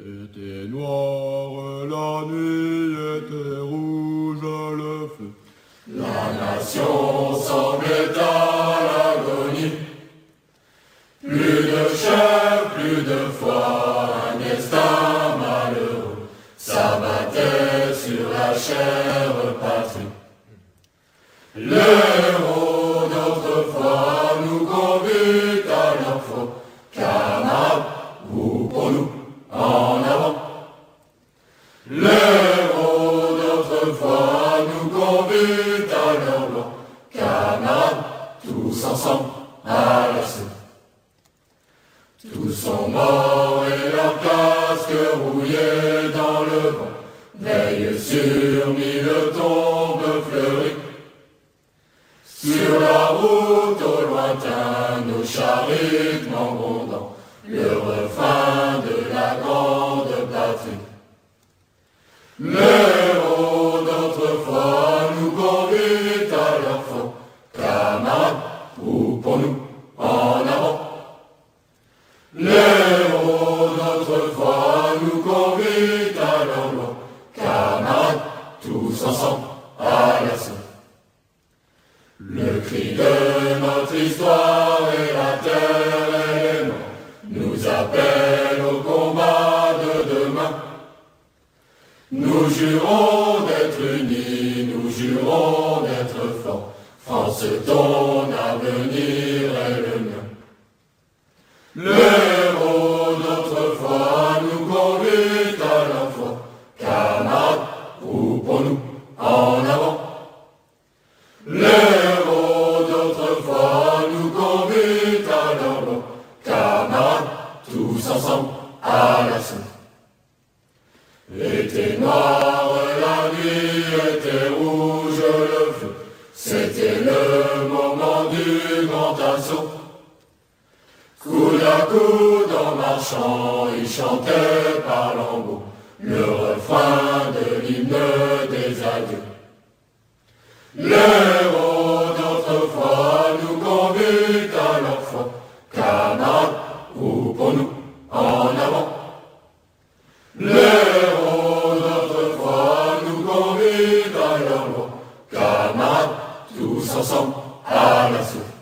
Était noire la nuit, était rouge le feu. La nation semblait à l'agonie. Plus de chair, plus de foi, un destin malheureux s'abattait sur la chère patrie. Les héros d'autrefois nous conduisent à leur faux. Camarades, vous pour nous, en avant. Les héros nous conduisent à leur. Camarades, tous ensemble, à l'assaut. Tous sont morts et leurs casques rouillés dans le vent veillent sur mille tombes fleuries. Sur la route au lointain, nos charritements grondant, le refrain de la grande patrie. Nous, en avant. Les héros d'autrefois nous conduisent à leur loi, camarades, tous ensemble, à l'assaut. Le cri de notre histoire et la terre et nous appellent au combat de demain. Nous jurons d'être unis, nous jurons d'être forts. France, ton avenir est le mien. Les héros d'autrefois nous conduisent à la foi. Camarades, ou pour nous, en avant. Les héros d'autrefois nous conduisent à leur loi. Camarades, tous ensemble, à l'assaut. Était noir la nuit, était rouge le feu. C'était le moment du grand assaut. Coude à coup, en marchant, ils chantaient par lambeaux le refrain de l'hymne des adieux. L'héros d'autrefois nous conduit à leur foi, camarades, ou pour nous, en avant. L'héros d'autrefois nous conduit à leur loi, camarades, 두서성 하나수